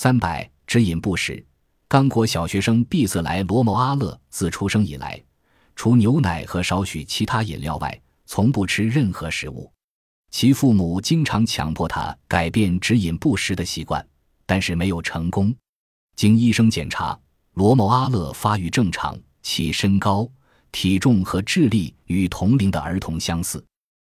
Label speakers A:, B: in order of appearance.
A: 三百只饮不食，刚果小学生毕色莱罗谋阿勒自出生以来，除牛奶和少许其他饮料外，从不吃任何食物。其父母经常强迫他改变只饮不食的习惯，但是没有成功。经医生检查，罗谋阿勒发育正常，其身高、体重和智力与同龄的儿童相似。